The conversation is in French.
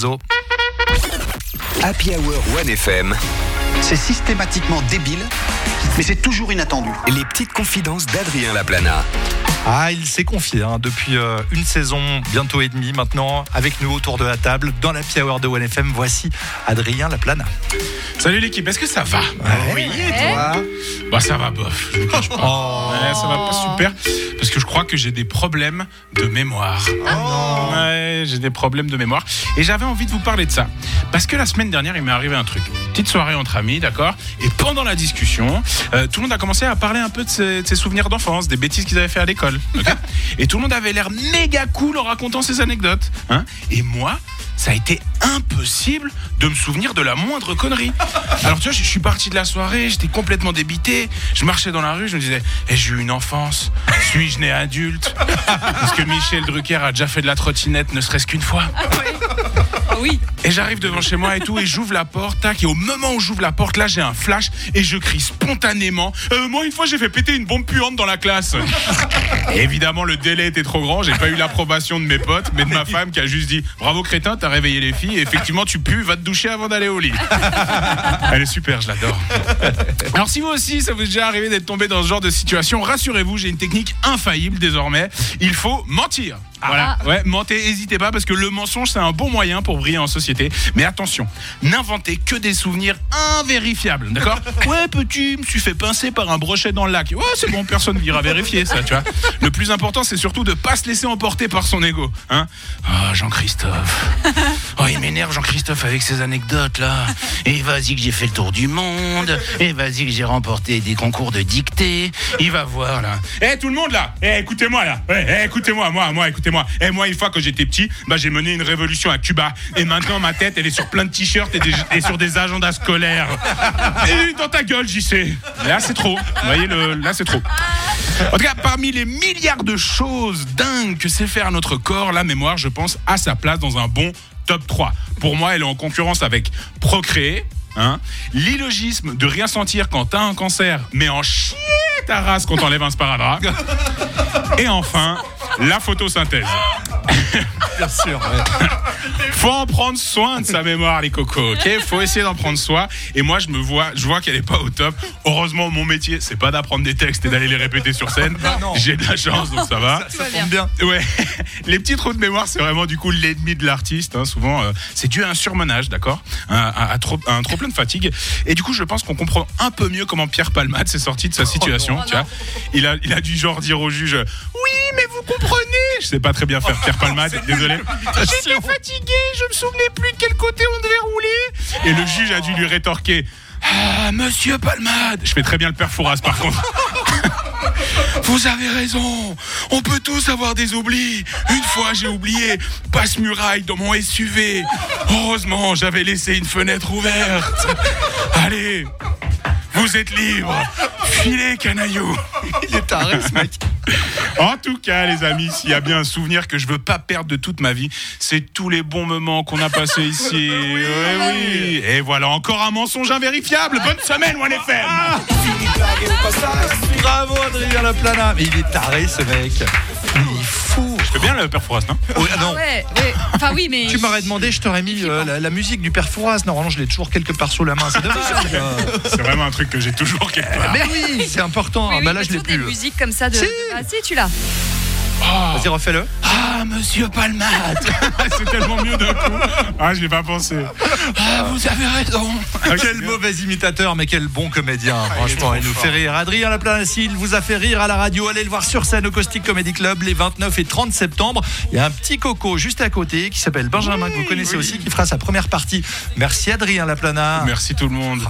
Zo. Happy Hour 1FM, C'est systématiquement débile, mais c'est toujours inattendu. les petites confidences d'Adrien Laplana. Ah, il s'est confié hein, depuis euh, une saison, bientôt et demie maintenant, avec nous autour de la table, dans la Hour de 1FM. Voici Adrien Laplana. Salut l'équipe, est-ce que ça va? Oui, et toi? Bah ça va bof, je vous cache pas. Oh. Ouais, ça va pas super, parce que je crois que j'ai des problèmes de mémoire. Ouais, j'ai des problèmes de mémoire. Et j'avais envie de vous parler de ça. Parce que la semaine dernière, il m'est arrivé un truc. Petite soirée entre amis, d'accord? Et pendant la discussion, euh, tout le monde a commencé à parler un peu de ses, de ses souvenirs d'enfance, des bêtises qu'ils avaient fait à l'école. Et tout le monde avait l'air méga cool en racontant ses anecdotes. Hein? Et moi, ça a été impossible de me souvenir de la moindre connerie. Alors tu vois, je je suis parti de la soirée, j'étais complètement débité. Je marchais dans la rue, je me disais, eh, j'ai eu une enfance. Suis-je né adulte Parce que Michel Drucker a déjà fait de la trottinette, ne serait-ce qu'une fois. Oui. Et j'arrive devant chez moi et tout, et j'ouvre la porte, tac, et au moment où j'ouvre la porte, là j'ai un flash, et je crie spontanément Euh, Moi, une fois, j'ai fait péter une bombe puante dans la classe. Évidemment, le délai était trop grand, j'ai pas eu l'approbation de mes potes, mais de ma femme qui a juste dit Bravo crétin, t'as réveillé les filles, et effectivement, tu pues, va te doucher avant d'aller au lit. Elle est super, je l'adore. Alors, si vous aussi, ça vous est déjà arrivé d'être tombé dans ce genre de situation, rassurez-vous, j'ai une technique infaillible désormais. Il faut mentir. Voilà, ouais, mentez, hésitez pas parce que le mensonge c'est un bon moyen pour briller en société. Mais attention, n'inventez que des souvenirs invérifiables, d'accord Ouais, petit, me suis fait pincer par un brochet dans le lac. Ouais, c'est bon, personne n'ira vérifier ça, tu vois. Le plus important, c'est surtout de pas se laisser emporter par son ego, hein Oh, Jean-Christophe. Oh, il m'énerve Jean-Christophe avec ses anecdotes là. Et vas-y que j'ai fait le tour du monde. Et vas-y que j'ai remporté des concours de dictée. Il va voir là. Eh tout le monde là. Eh écoutez-moi là. Ouais, eh, écoutez-moi, moi, moi, écoutez-moi. Eh moi une fois que j'étais petit, bah j'ai mené une révolution à Cuba. Et maintenant ma tête elle est sur plein de t-shirts et, et sur des agendas scolaires. Et dans ta gueule, j'y sais. Là c'est trop. Vous voyez le, là c'est trop. En tout cas, parmi les milliards de choses dingues que sait faire notre corps, la mémoire, je pense, a sa place dans un bon top 3. Pour moi, elle est en concurrence avec procréer, hein, l'illogisme de rien sentir quand t'as un cancer, mais en chier ta race quand t'enlèves un sparadrap. Et enfin, la photosynthèse. Bien sûr. ouais. Faut en prendre soin de sa mémoire, les cocos. Ok, faut essayer d'en prendre soin. Et moi, je me vois, je vois qu'elle est pas au top. Heureusement, mon métier, c'est pas d'apprendre des textes et d'aller les répéter sur scène. J'ai de la chance, donc ça va. Ça tombe bien. Ouais, les petits trous de mémoire, c'est vraiment du coup l'ennemi de l'artiste. hein. Souvent, euh, c'est dû à un surmenage, d'accord? Un, un- trop, plein de fatigue. Et du coup, je pense qu'on comprend un peu mieux comment Pierre Palmade s'est sorti de sa situation. non. tu vois? il a, il a dû genre dire au juge mais vous comprenez Je sais pas très bien faire Pierre Palmade, désolé. J'étais fatigué, je me souvenais plus de quel côté on devait rouler. Et le juge a dû lui rétorquer Ah, monsieur Palmade Je fais très bien le père Fouras par contre. Vous avez raison. On peut tous avoir des oublis. Une fois, j'ai oublié passe-muraille dans mon SUV. Heureusement, j'avais laissé une fenêtre ouverte. Allez, vous êtes libre. Filez, canaillou. Il est taré, ce mec. En tout cas, les amis, s'il y a bien un souvenir que je veux pas perdre de toute ma vie, c'est tous les bons moments qu'on a passés ici. Oui. Et voilà, encore un mensonge invérifiable. Bonne semaine, One FM. Bravo, Adrien Laplana. Mais il est taré, ce mec. Il est fou. Je fais bien le père Fouras, non ah non. Ouais, ouais. Enfin oui, mais. Tu m'aurais demandé, je t'aurais mis euh, la, la musique du père Fouras. Normalement, je l'ai toujours quelque part sous la main. C'est dommage. C'est vraiment un truc que j'ai toujours quelque part. Mais oui, c'est important. Oui, oui, bah là, je l'ai toujours des plus. musiques comme ça de. Si. Ah si, tu l'as. Vas-y, refais-le. Ah, monsieur Palmade C'est tellement mieux d'un coup. Ah, je l'ai pas pensé. Ah, vous avez raison. Quel mauvais imitateur, mais quel bon comédien. Franchement, il, nous fait rire. Adrien Laplana, s'il vous a fait rire à la radio, allez le voir sur scène au Caustic Comedy Club les 29 et 30 septembre. Il y a un petit coco juste à côté qui s'appelle Benjamin, que vous connaissez aussi, qui fera sa première partie. Merci Adrien Laplana. Merci tout le monde.